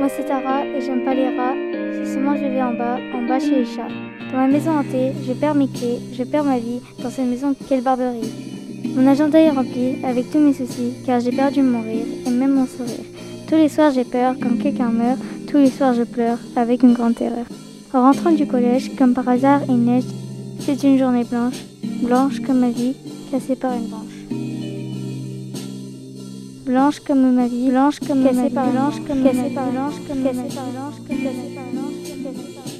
Moi c'est Tara et j'aime pas les rats. Si seulement je vais en bas, en bas chez les chats. Dans ma maison hantée, je perds mes clés, je perds ma vie. Dans cette maison, quelle barbarie. Mon agenda est rempli avec tous mes soucis, car j'ai perdu mon rire et même mon sourire. Tous les soirs j'ai peur quand quelqu'un meurt, tous les soirs je pleure avec une grande terreur. En rentrant du collège, comme par hasard, il neige. C'est une journée blanche, blanche comme ma vie, cassée par une branche blanche comme ma vie, blanche comme ma vie, blanche comme ma vie, blanche comme ma vie, blanche comme blanche comme.